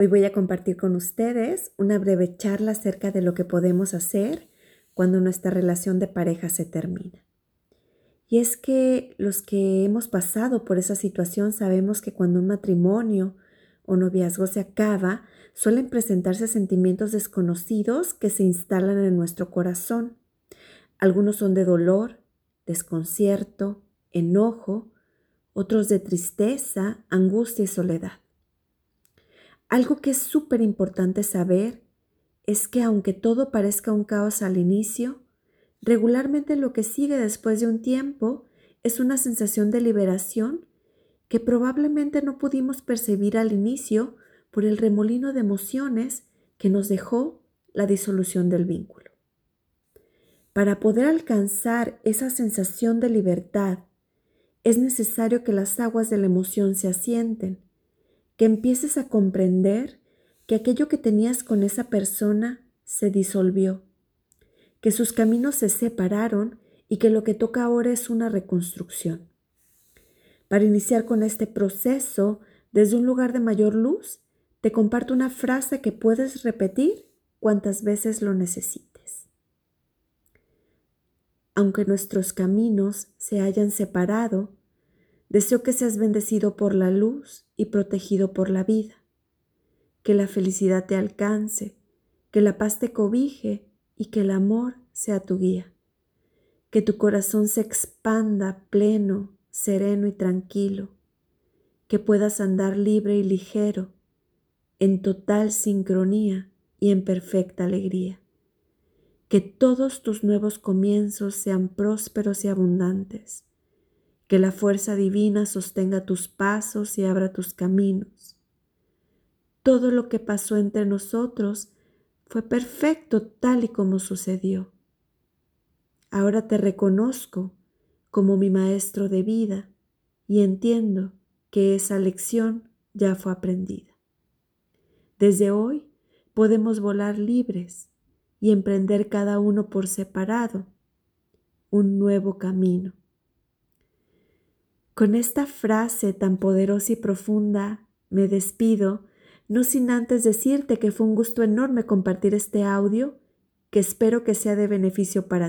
Hoy voy a compartir con ustedes una breve charla acerca de lo que podemos hacer cuando nuestra relación de pareja se termina. Y es que los que hemos pasado por esa situación sabemos que cuando un matrimonio o noviazgo se acaba, suelen presentarse sentimientos desconocidos que se instalan en nuestro corazón. Algunos son de dolor, desconcierto, enojo, otros de tristeza, angustia y soledad. Algo que es súper importante saber es que aunque todo parezca un caos al inicio, regularmente lo que sigue después de un tiempo es una sensación de liberación que probablemente no pudimos percibir al inicio por el remolino de emociones que nos dejó la disolución del vínculo. Para poder alcanzar esa sensación de libertad, es necesario que las aguas de la emoción se asienten que empieces a comprender que aquello que tenías con esa persona se disolvió, que sus caminos se separaron y que lo que toca ahora es una reconstrucción. Para iniciar con este proceso desde un lugar de mayor luz, te comparto una frase que puedes repetir cuantas veces lo necesites. Aunque nuestros caminos se hayan separado, Deseo que seas bendecido por la luz y protegido por la vida, que la felicidad te alcance, que la paz te cobije y que el amor sea tu guía, que tu corazón se expanda pleno, sereno y tranquilo, que puedas andar libre y ligero, en total sincronía y en perfecta alegría, que todos tus nuevos comienzos sean prósperos y abundantes que la fuerza divina sostenga tus pasos y abra tus caminos. Todo lo que pasó entre nosotros fue perfecto tal y como sucedió. Ahora te reconozco como mi maestro de vida y entiendo que esa lección ya fue aprendida. Desde hoy podemos volar libres y emprender cada uno por separado un nuevo camino. Con esta frase tan poderosa y profunda me despido, no sin antes decirte que fue un gusto enorme compartir este audio, que espero que sea de beneficio para